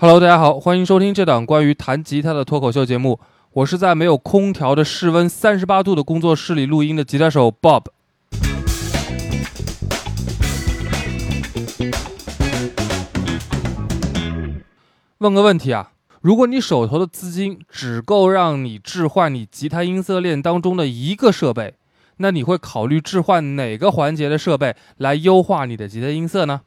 Hello，大家好，欢迎收听这档关于弹吉他的脱口秀节目。我是在没有空调的室温三十八度的工作室里录音的吉他手 Bob。问个问题啊，如果你手头的资金只够让你置换你吉他音色链当中的一个设备，那你会考虑置换哪个环节的设备来优化你的吉他音色呢？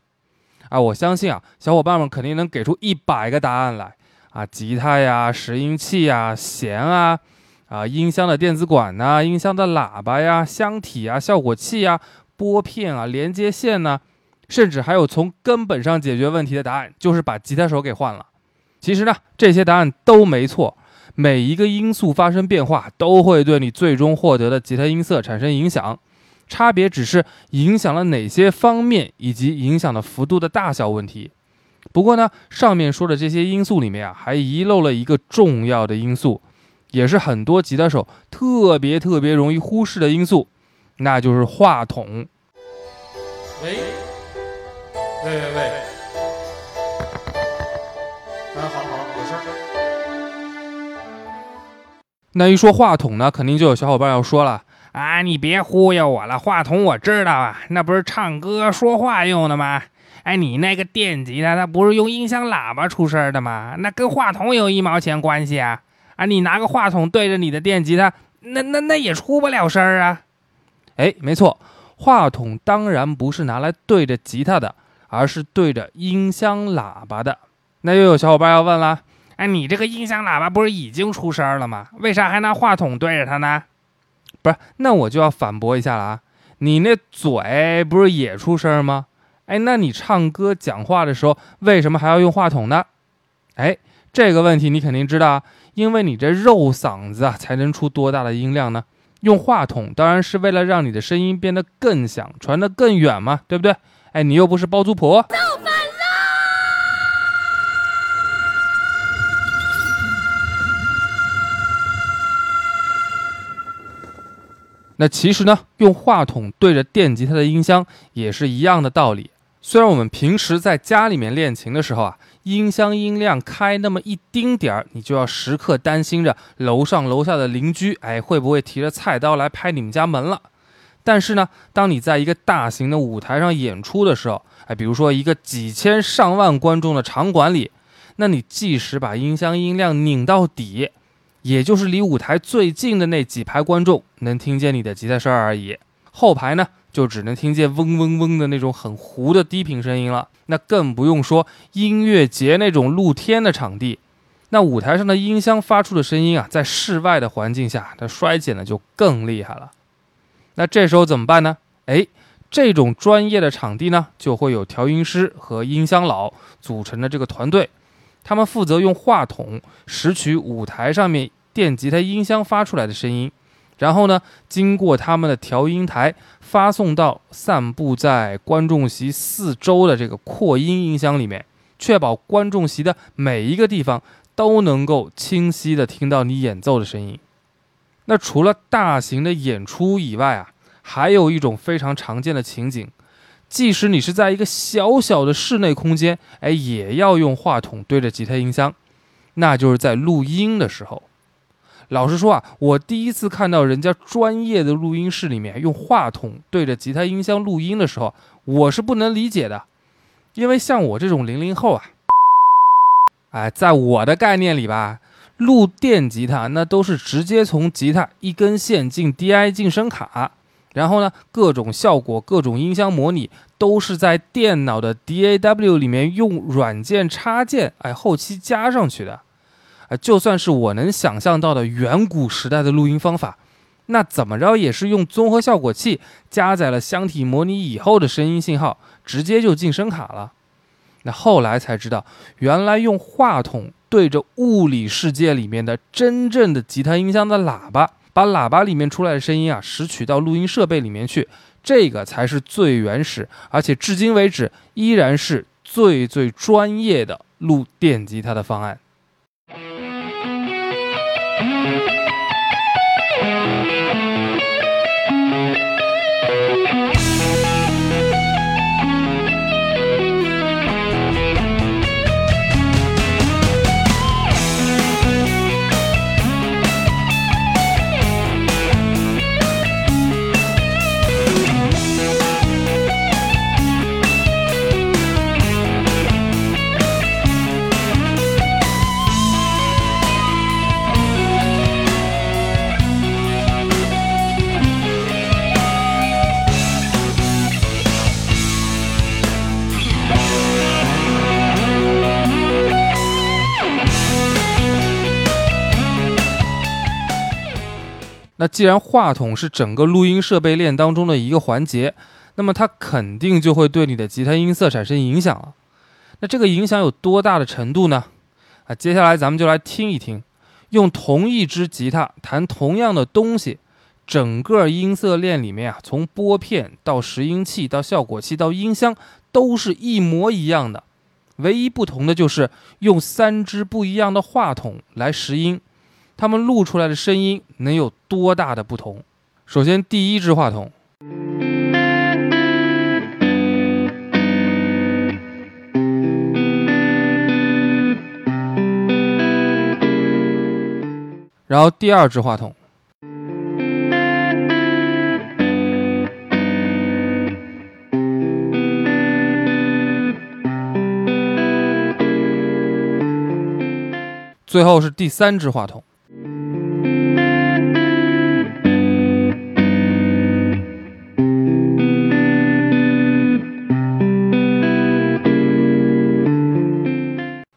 啊，我相信啊，小伙伴们肯定能给出一百个答案来啊！吉他呀，拾音器呀，弦啊，啊，音箱的电子管呐，音箱的喇叭呀，箱体啊，效果器呀，拨片啊，连接线呢，甚至还有从根本上解决问题的答案，就是把吉他手给换了。其实呢，这些答案都没错，每一个因素发生变化，都会对你最终获得的吉他音色产生影响。差别只是影响了哪些方面，以及影响的幅度的大小问题。不过呢，上面说的这些因素里面啊，还遗漏了一个重要的因素，也是很多吉他手特别特别容易忽视的因素，那就是话筒。喂，喂喂喂，嗯，好好，有事儿。那一说话筒呢，肯定就有小伙伴要说了。啊，你别忽悠我了，话筒我知道啊，那不是唱歌说话用的吗？哎，你那个电吉他，它不是用音箱喇叭出声的吗？那跟话筒有一毛钱关系啊？啊，你拿个话筒对着你的电吉他，那那那也出不了声啊？哎，没错，话筒当然不是拿来对着吉他的，而是对着音箱喇叭的。那又有小伙伴要问了，哎，你这个音箱喇叭不是已经出声了吗？为啥还拿话筒对着它呢？不是，那我就要反驳一下了啊！你那嘴不是也出声吗？哎，那你唱歌讲话的时候，为什么还要用话筒呢？哎，这个问题你肯定知道啊，因为你这肉嗓子啊，才能出多大的音量呢？用话筒当然是为了让你的声音变得更响，传得更远嘛，对不对？哎，你又不是包租婆。那其实呢，用话筒对着电吉他的音箱也是一样的道理。虽然我们平时在家里面练琴的时候啊，音箱音量开那么一丁点儿，你就要时刻担心着楼上楼下的邻居，哎，会不会提着菜刀来拍你们家门了？但是呢，当你在一个大型的舞台上演出的时候，哎，比如说一个几千上万观众的场馆里，那你即使把音箱音量拧到底。也就是离舞台最近的那几排观众能听见你的吉他声而已，后排呢就只能听见嗡嗡嗡的那种很糊的低频声音了。那更不用说音乐节那种露天的场地，那舞台上的音箱发出的声音啊，在室外的环境下，它衰减的就更厉害了。那这时候怎么办呢？哎，这种专业的场地呢，就会有调音师和音箱佬组成的这个团队。他们负责用话筒拾取舞台上面电吉他音箱发出来的声音，然后呢，经过他们的调音台发送到散布在观众席四周的这个扩音音箱里面，确保观众席的每一个地方都能够清晰的听到你演奏的声音。那除了大型的演出以外啊，还有一种非常常见的情景。即使你是在一个小小的室内空间，哎，也要用话筒对着吉他音箱，那就是在录音的时候。老实说啊，我第一次看到人家专业的录音室里面用话筒对着吉他音箱录音的时候，我是不能理解的，因为像我这种零零后啊，哎，在我的概念里吧，录电吉他那都是直接从吉他一根线进 DI 进声卡。然后呢，各种效果、各种音箱模拟都是在电脑的 DAW 里面用软件插件，哎，后期加上去的。啊，就算是我能想象到的远古时代的录音方法，那怎么着也是用综合效果器加载了箱体模拟以后的声音信号，直接就进声卡了。那后来才知道，原来用话筒对着物理世界里面的真正的吉他音箱的喇叭。把喇叭里面出来的声音啊，拾取到录音设备里面去，这个才是最原始，而且至今为止依然是最最专业的录电吉他的方案。既然话筒是整个录音设备链当中的一个环节，那么它肯定就会对你的吉他音色产生影响了。那这个影响有多大的程度呢？啊，接下来咱们就来听一听，用同一支吉他弹同样的东西，整个音色链里面啊，从拨片到拾音器到效果器到音箱都是一模一样的，唯一不同的就是用三支不一样的话筒来拾音，它们录出来的声音能有多大的不同？首先，第一支话筒。然后第二支话筒，最后是第三支话筒。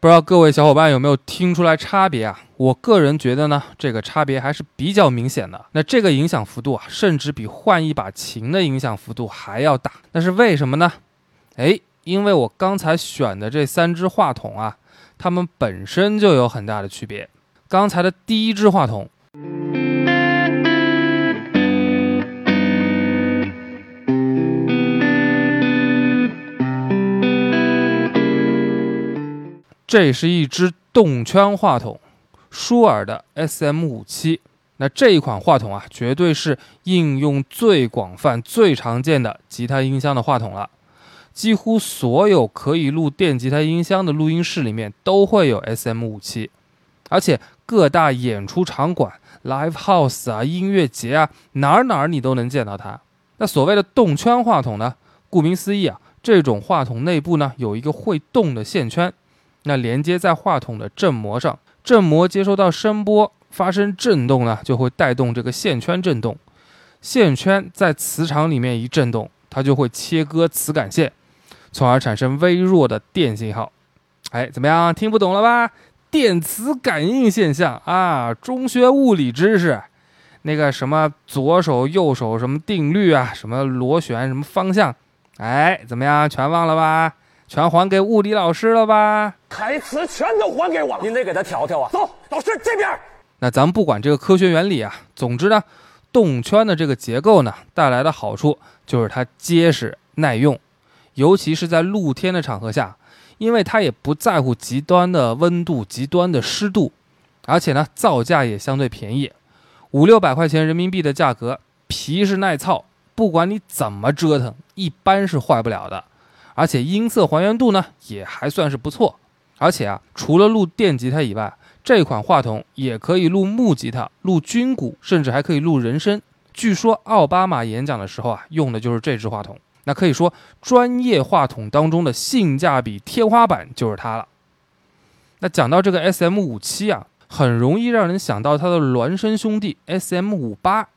不知道各位小伙伴有没有听出来差别啊？我个人觉得呢，这个差别还是比较明显的。那这个影响幅度啊，甚至比换一把琴的影响幅度还要大。那是为什么呢？哎，因为我刚才选的这三支话筒啊，它们本身就有很大的区别。刚才的第一支话筒。这是一支动圈话筒，舒尔的 SM 五七。那这一款话筒啊，绝对是应用最广泛、最常见的吉他音箱的话筒了。几乎所有可以录电吉他音箱的录音室里面都会有 SM 五七，而且各大演出场馆、live house 啊、音乐节啊，哪儿哪儿你都能见到它。那所谓的动圈话筒呢，顾名思义啊，这种话筒内部呢有一个会动的线圈。那连接在话筒的振膜上，振膜接收到声波发生振动呢，就会带动这个线圈振动。线圈在磁场里面一振动，它就会切割磁感线，从而产生微弱的电信号。哎，怎么样？听不懂了吧？电磁感应现象啊，中学物理知识，那个什么左手右手什么定律啊，什么螺旋什么方向，哎，怎么样？全忘了吧？全还给物理老师了吧？台词全都还给我了，您得给他调调啊！走，老师这边。那咱们不管这个科学原理啊，总之呢，动圈的这个结构呢，带来的好处就是它结实耐用，尤其是在露天的场合下，因为它也不在乎极端的温度、极端的湿度，而且呢，造价也相对便宜，五六百块钱人民币的价格，皮是耐操，不管你怎么折腾，一般是坏不了的。而且音色还原度呢也还算是不错，而且啊，除了录电吉他以外，这款话筒也可以录木吉他、录军鼓，甚至还可以录人声。据说奥巴马演讲的时候啊，用的就是这支话筒。那可以说，专业话筒当中的性价比天花板就是它了。那讲到这个 S M 五七啊，很容易让人想到它的孪生兄弟 S M 五八。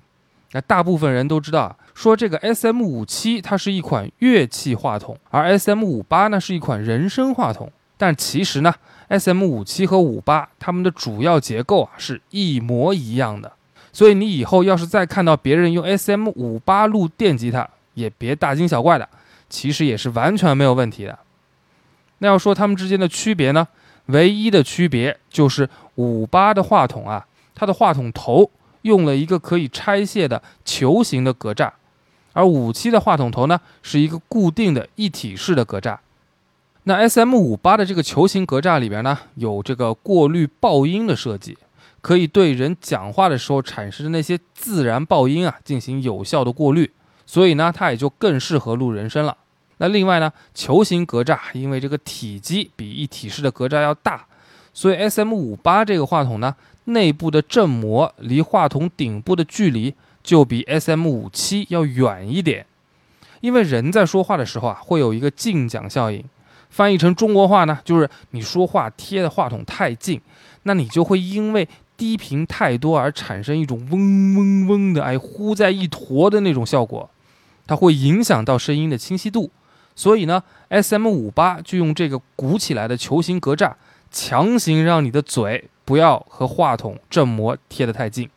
那大部分人都知道啊。说这个 S M 五七它是一款乐器话筒，而 S M 五八呢是一款人声话筒。但其实呢，S M 五七和五八它们的主要结构啊是一模一样的。所以你以后要是再看到别人用 S M 五八录电吉他，也别大惊小怪的，其实也是完全没有问题的。那要说它们之间的区别呢，唯一的区别就是五八的话筒啊，它的话筒头用了一个可以拆卸的球形的格栅。而五七的话筒头呢，是一个固定的一体式的格栅。那 S M 五八的这个球形格栅里边呢，有这个过滤爆音的设计，可以对人讲话的时候产生的那些自然爆音啊进行有效的过滤，所以呢，它也就更适合录人声了。那另外呢，球形格栅因为这个体积比一体式的格栅要大，所以 S M 五八这个话筒呢，内部的振膜离话筒顶部的距离。就比 S M 五七要远一点，因为人在说话的时候啊，会有一个近讲效应。翻译成中国话呢，就是你说话贴的话筒太近，那你就会因为低频太多而产生一种嗡嗡嗡的，哎，呼在一坨的那种效果，它会影响到声音的清晰度。所以呢，S M 五八就用这个鼓起来的球形格栅，强行让你的嘴不要和话筒振膜贴得太近。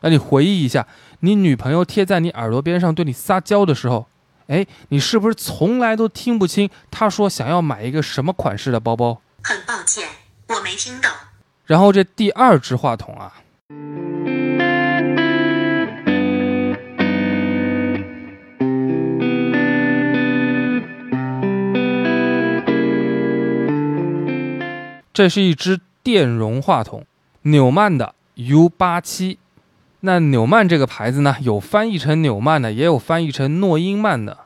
那你回忆一下，你女朋友贴在你耳朵边上对你撒娇的时候，哎，你是不是从来都听不清她说想要买一个什么款式的包包？很抱歉，我没听懂。然后这第二只话筒啊，这是一支电容话筒，纽曼的 U 八七。那纽曼这个牌子呢，有翻译成纽曼的，也有翻译成诺英曼的。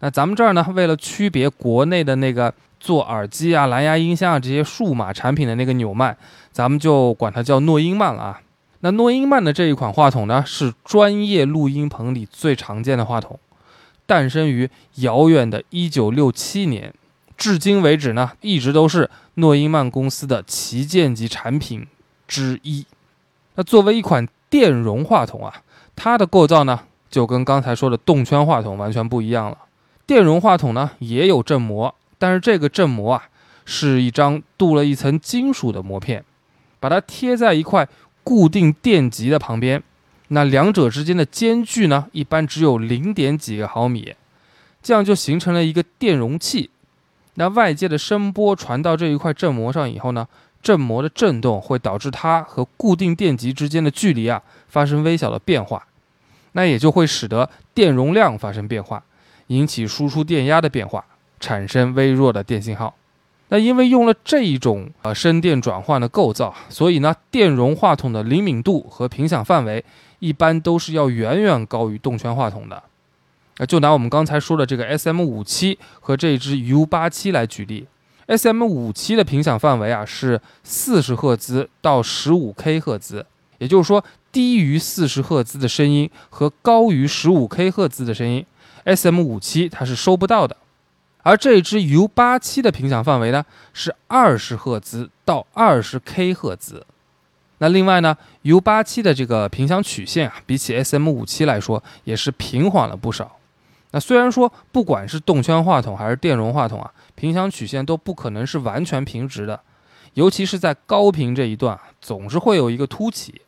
那咱们这儿呢，为了区别国内的那个做耳机啊、蓝牙音箱啊这些数码产品的那个纽曼，咱们就管它叫诺英曼了啊。那诺英曼的这一款话筒呢，是专业录音棚里最常见的话筒，诞生于遥远的1967年，至今为止呢，一直都是诺英曼公司的旗舰级产品之一。那作为一款电容话筒啊，它的构造呢，就跟刚才说的动圈话筒完全不一样了。电容话筒呢也有振膜，但是这个振膜啊是一张镀了一层金属的膜片，把它贴在一块固定电极的旁边。那两者之间的间距呢，一般只有零点几个毫米，这样就形成了一个电容器。那外界的声波传到这一块振膜上以后呢，振膜的振动会导致它和固定电极之间的距离啊发生微小的变化，那也就会使得电容量发生变化。引起输出电压的变化，产生微弱的电信号。那因为用了这一种呃声电转换的构造，所以呢，电容话筒的灵敏度和频响范围一般都是要远远高于动圈话筒的。就拿我们刚才说的这个 S M 五七和这支 U 八七来举例，S M 五七的频响范围啊是四十赫兹到十五 K 赫兹，也就是说，低于四十赫兹的声音和高于十五 K 赫兹的声音。S.M. 五七它是收不到的，而这支 U 八七的频响范围呢是二十赫兹到二十 K 赫兹。那另外呢，U 八七的这个频响曲线啊，比起 S.M. 五七来说也是平缓了不少。那虽然说不管是动圈话筒还是电容话筒啊，频响曲线都不可能是完全平直的，尤其是在高频这一段，总是会有一个凸起。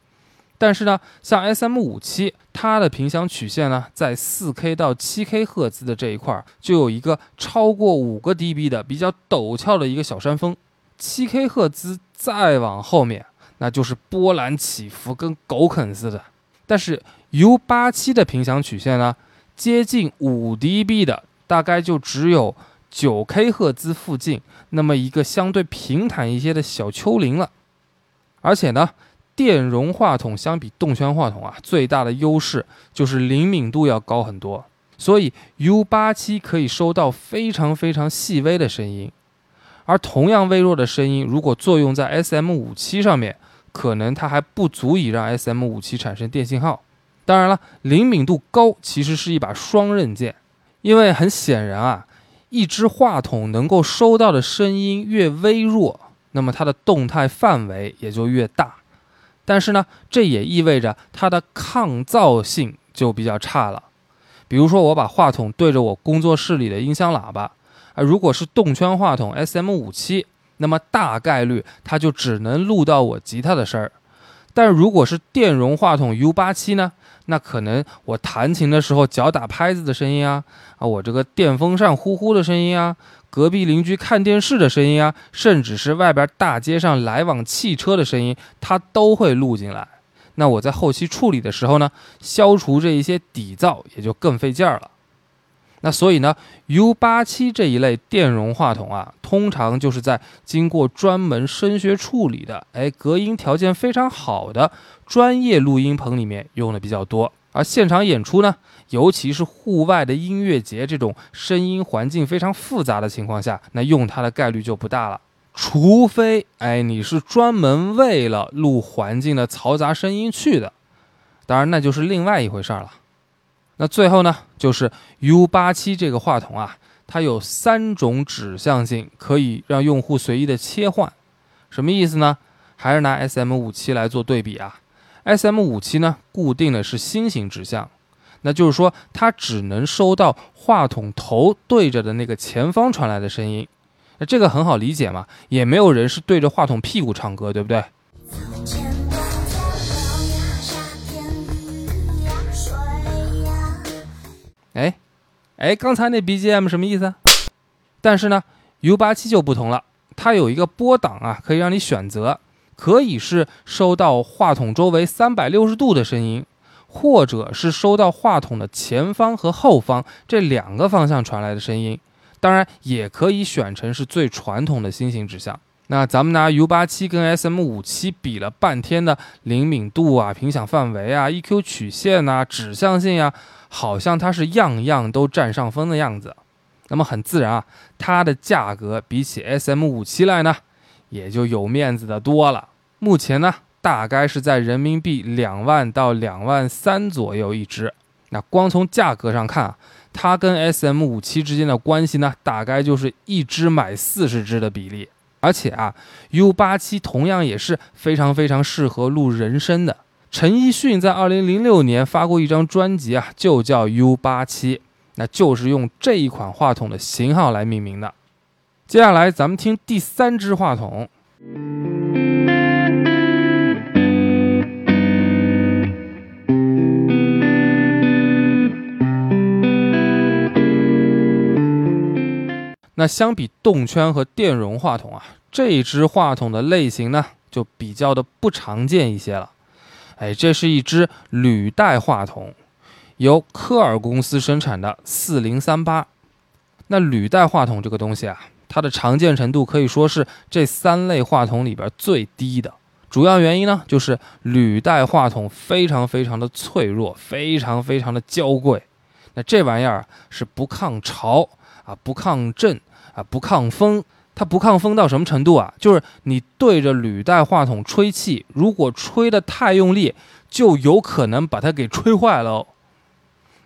但是呢，像 S M 五七，它的频响曲线呢，在四 K 到七 K 赫兹的这一块儿，就有一个超过五个 dB 的比较陡峭的一个小山峰。七 K 赫兹再往后面，那就是波澜起伏，跟狗啃似的。但是 U 八七的频响曲线呢，接近五 dB 的，大概就只有九 K 赫兹附近那么一个相对平坦一些的小丘陵了，而且呢。电容话筒相比动圈话筒啊，最大的优势就是灵敏度要高很多，所以 U 八七可以收到非常非常细微的声音，而同样微弱的声音，如果作用在 SM 五七上面，可能它还不足以让 SM 五七产生电信号。当然了，灵敏度高其实是一把双刃剑，因为很显然啊，一支话筒能够收到的声音越微弱，那么它的动态范围也就越大。但是呢，这也意味着它的抗噪性就比较差了。比如说，我把话筒对着我工作室里的音箱喇叭，啊，如果是动圈话筒 SM 五七，那么大概率它就只能录到我吉他的声儿。但如果是电容话筒 U 八七呢，那可能我弹琴的时候脚打拍子的声音啊，啊，我这个电风扇呼呼的声音啊。隔壁邻居看电视的声音啊，甚至是外边大街上来往汽车的声音，它都会录进来。那我在后期处理的时候呢，消除这一些底噪也就更费劲儿了。那所以呢，U 八七这一类电容话筒啊，通常就是在经过专门声学处理的，哎，隔音条件非常好的专业录音棚里面用的比较多。而现场演出呢，尤其是户外的音乐节这种声音环境非常复杂的情况下，那用它的概率就不大了。除非，哎，你是专门为了录环境的嘈杂声音去的，当然那就是另外一回事儿了。那最后呢，就是 U 八七这个话筒啊，它有三种指向性，可以让用户随意的切换。什么意思呢？还是拿 SM 五七来做对比啊。S M 五七呢，固定的是心形指向，那就是说它只能收到话筒头对着的那个前方传来的声音。那这个很好理解嘛，也没有人是对着话筒屁股唱歌，对不对？哎，哎，刚才那 BGM 什么意思？但是呢，U 八七就不同了，它有一个波档啊，可以让你选择，可以是收到话筒周围三百六十度的声音，或者是收到话筒的前方和后方这两个方向传来的声音。当然，也可以选成是最传统的心形指向。那咱们拿 U 八七跟 SM 五七比了半天的灵敏度啊、频响范围啊、EQ 曲线呐、指向性呀，好像它是样样都占上风的样子。那么很自然啊，它的价格比起 SM 五七来呢，也就有面子的多了。目前呢，大概是在人民币两万到两万三左右一支。那光从价格上看啊。它跟 SM 五七之间的关系呢，大概就是一支买四十支的比例。而且啊，U 八七同样也是非常非常适合录人声的。陈奕迅在二零零六年发过一张专辑啊，就叫 U 八七，那就是用这一款话筒的型号来命名的。接下来咱们听第三支话筒。那相比动圈和电容话筒啊，这一支话筒的类型呢就比较的不常见一些了。哎，这是一支履带话筒，由科尔公司生产的四零三八。那履带话筒这个东西啊，它的常见程度可以说是这三类话筒里边最低的。主要原因呢，就是履带话筒非常非常的脆弱，非常非常的娇贵。那这玩意儿是不抗潮啊，不抗震。啊，不抗风，它不抗风到什么程度啊？就是你对着履带话筒吹气，如果吹得太用力，就有可能把它给吹坏了。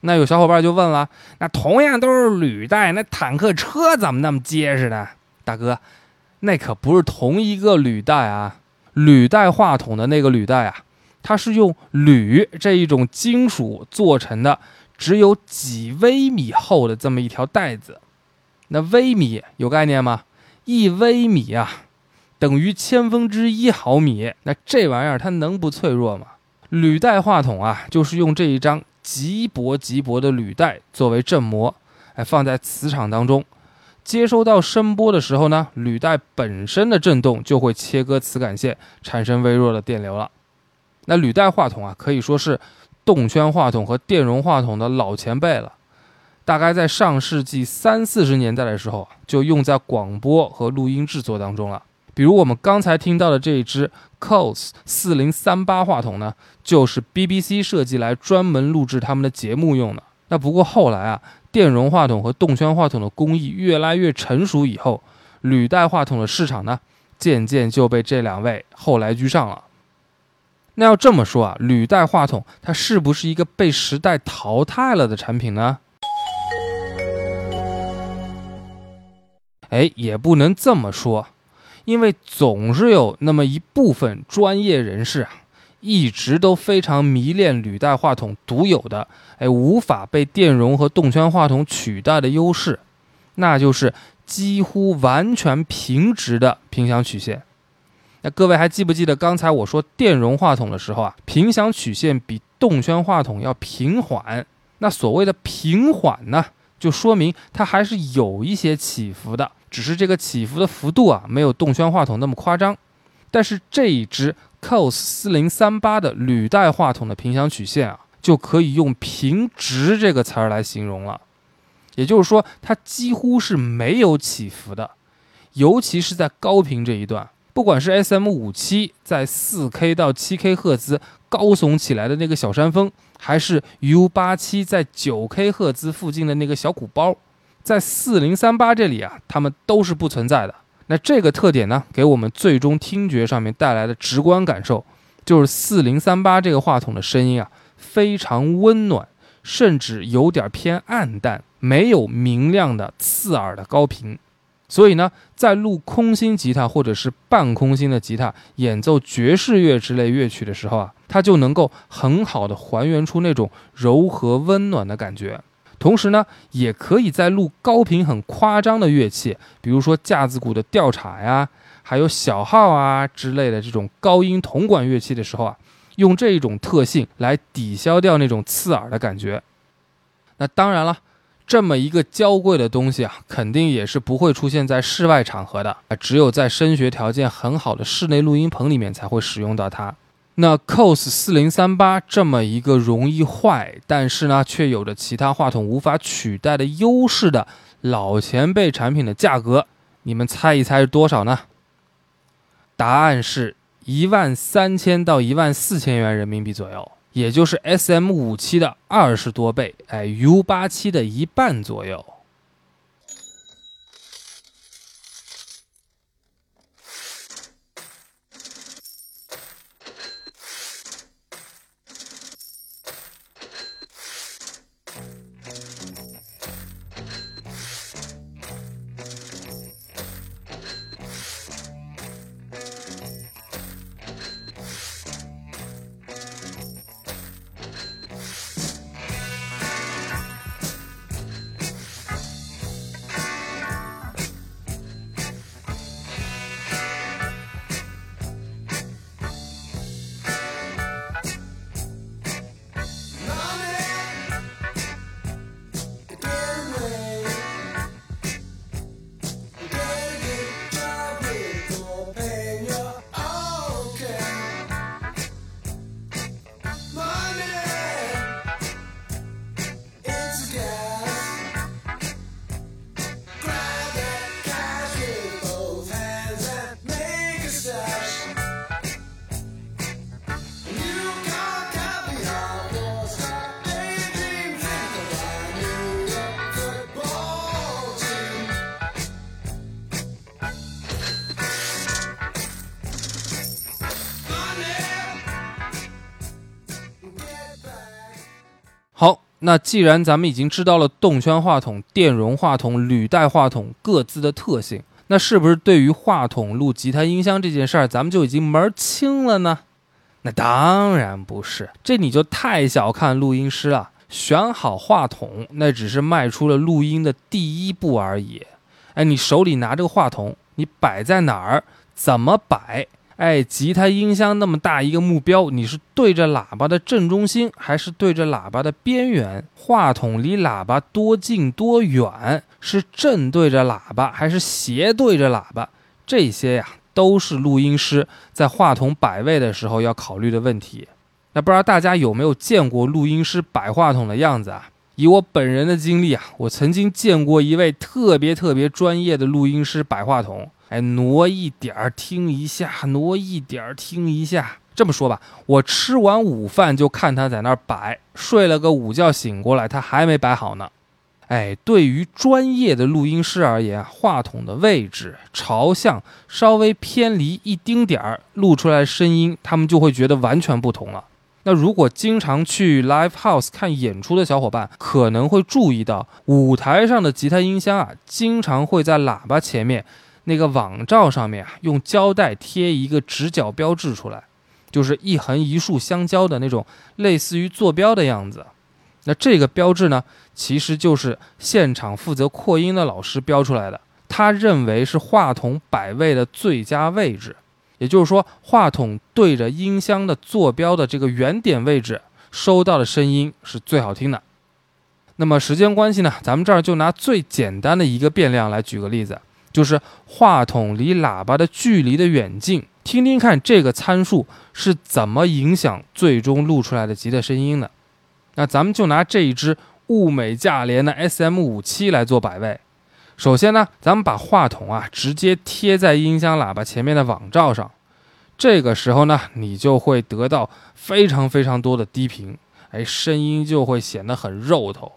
那有小伙伴就问了，那同样都是履带，那坦克车怎么那么结实呢？大哥，那可不是同一个履带啊！履带话筒的那个履带啊，它是用铝这一种金属做成的，只有几微米厚的这么一条带子。那微米有概念吗？一微米啊，等于千分之一毫米。那这玩意儿它能不脆弱吗？履带话筒啊，就是用这一张极薄极薄的履带作为振膜，哎，放在磁场当中，接收到声波的时候呢，履带本身的振动就会切割磁感线，产生微弱的电流了。那履带话筒啊，可以说是动圈话筒和电容话筒的老前辈了。大概在上世纪三四十年代的时候，就用在广播和录音制作当中了。比如我们刚才听到的这一支 Coles 四零三八话筒呢，就是 BBC 设计来专门录制他们的节目用的。那不过后来啊，电容话筒和动圈话筒的工艺越来越成熟以后，履带话筒的市场呢，渐渐就被这两位后来居上了。那要这么说啊，履带话筒它是不是一个被时代淘汰了的产品呢？哎，也不能这么说，因为总是有那么一部分专业人士啊，一直都非常迷恋履带话筒独有的，哎，无法被电容和动圈话筒取代的优势，那就是几乎完全平直的频响曲线。那各位还记不记得刚才我说电容话筒的时候啊，频响曲线比动圈话筒要平缓？那所谓的平缓呢，就说明它还是有一些起伏的。只是这个起伏的幅度啊，没有动圈话筒那么夸张。但是这一支 Cos 四零三八的履带话筒的频响曲线啊，就可以用平直这个词儿来形容了。也就是说，它几乎是没有起伏的，尤其是在高频这一段。不管是 SM 五七在四 K 到七 K 赫兹高耸起来的那个小山峰，还是 U 八七在九 K 赫兹附近的那个小鼓包。在四零三八这里啊，它们都是不存在的。那这个特点呢，给我们最终听觉上面带来的直观感受，就是四零三八这个话筒的声音啊，非常温暖，甚至有点偏暗淡，没有明亮的刺耳的高频。所以呢，在录空心吉他或者是半空心的吉他演奏爵士乐之类乐曲的时候啊，它就能够很好的还原出那种柔和温暖的感觉。同时呢，也可以在录高频很夸张的乐器，比如说架子鼓的调镲呀，还有小号啊之类的这种高音铜管乐器的时候啊，用这一种特性来抵消掉那种刺耳的感觉。那当然了，这么一个娇贵的东西啊，肯定也是不会出现在室外场合的啊，只有在声学条件很好的室内录音棚里面才会使用到它。那 COS 四零三八这么一个容易坏，但是呢却有着其他话筒无法取代的优势的老前辈产品的价格，你们猜一猜是多少呢？答案是一万三千到一万四千元人民币左右，也就是 SM 五七的二十多倍，哎，U 八七的一半左右。那既然咱们已经知道了动圈话筒、电容话筒、履带话筒各自的特性，那是不是对于话筒录吉他音箱这件事儿，咱们就已经门儿清了呢？那当然不是，这你就太小看录音师了。选好话筒，那只是迈出了录音的第一步而已。哎，你手里拿这个话筒，你摆在哪儿，怎么摆？哎，吉他音箱那么大一个目标，你是对着喇叭的正中心，还是对着喇叭的边缘？话筒离喇叭多近多远？是正对着喇叭，还是斜对着喇叭？这些呀，都是录音师在话筒摆位的时候要考虑的问题。那不知道大家有没有见过录音师摆话筒的样子啊？以我本人的经历啊，我曾经见过一位特别特别专业的录音师摆话筒。挪一点儿听一下，挪一点儿听一下。这么说吧，我吃完午饭就看他在那儿摆，睡了个午觉醒过来，他还没摆好呢。哎，对于专业的录音师而言，话筒的位置、朝向稍微偏离一丁点儿，录出来声音，他们就会觉得完全不同了。那如果经常去 live house 看演出的小伙伴，可能会注意到舞台上的吉他音箱啊，经常会在喇叭前面。那个网罩上面啊，用胶带贴一个直角标志出来，就是一横一竖相交的那种，类似于坐标的样子。那这个标志呢，其实就是现场负责扩音的老师标出来的。他认为是话筒摆位的最佳位置，也就是说，话筒对着音箱的坐标的这个原点位置，收到的声音是最好听的。那么时间关系呢，咱们这儿就拿最简单的一个变量来举个例子。就是话筒离喇叭的距离的远近，听听看这个参数是怎么影响最终录出来的吉他声音的。那咱们就拿这一支物美价廉的 SM 五七来做摆位。首先呢，咱们把话筒啊直接贴在音箱喇叭前面的网罩上，这个时候呢，你就会得到非常非常多的低频，哎，声音就会显得很肉头。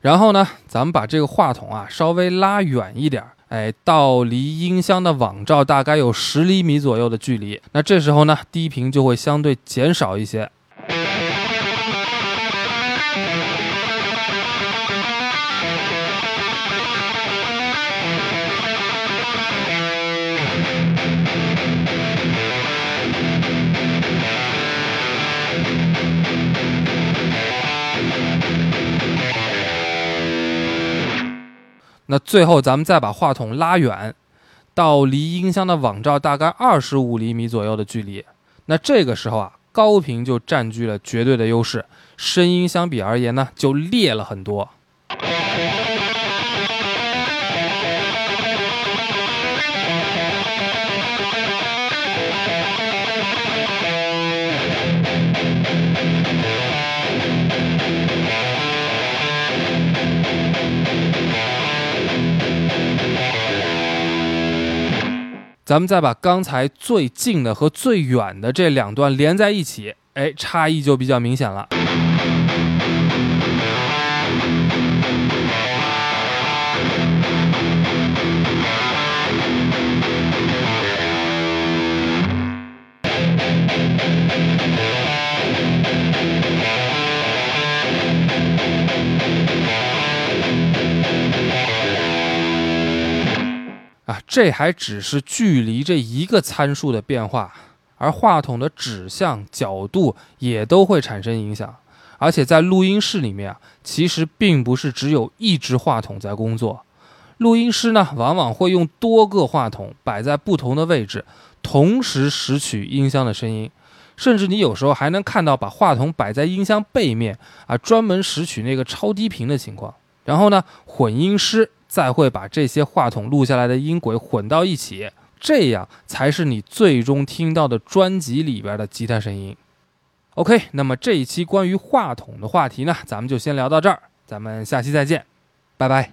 然后呢，咱们把这个话筒啊稍微拉远一点，哎，到离音箱的网罩大概有十厘米左右的距离。那这时候呢，低频就会相对减少一些。那最后咱们再把话筒拉远，到离音箱的网罩大概二十五厘米左右的距离。那这个时候啊，高频就占据了绝对的优势，声音相比而言呢，就烈了很多。咱们再把刚才最近的和最远的这两段连在一起，哎，差异就比较明显了。啊，这还只是距离这一个参数的变化，而话筒的指向、角度也都会产生影响。而且在录音室里面啊，其实并不是只有一只话筒在工作，录音师呢往往会用多个话筒摆在不同的位置，同时拾取音箱的声音，甚至你有时候还能看到把话筒摆在音箱背面啊，专门拾取那个超低频的情况。然后呢，混音师。再会把这些话筒录下来的音轨混到一起，这样才是你最终听到的专辑里边的吉他声音。OK，那么这一期关于话筒的话题呢，咱们就先聊到这儿，咱们下期再见，拜拜。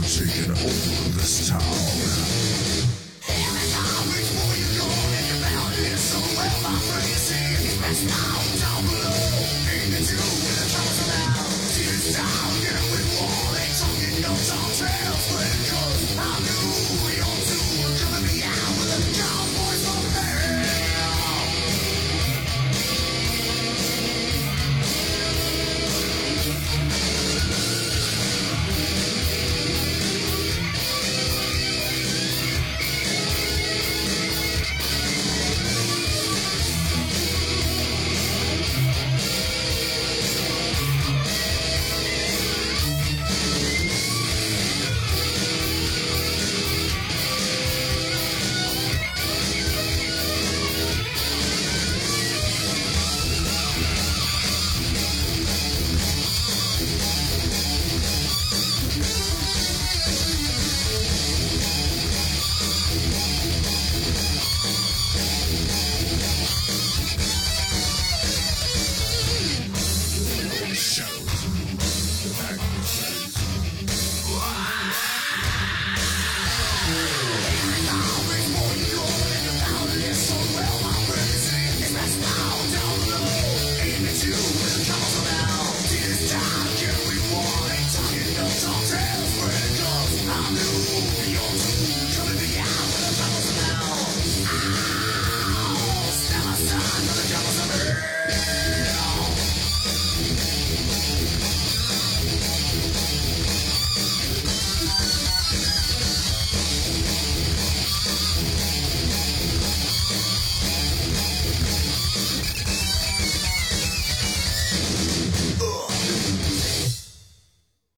We're taking over this town. Every time we pull your door in your mouth, it's so well vibrating. It's not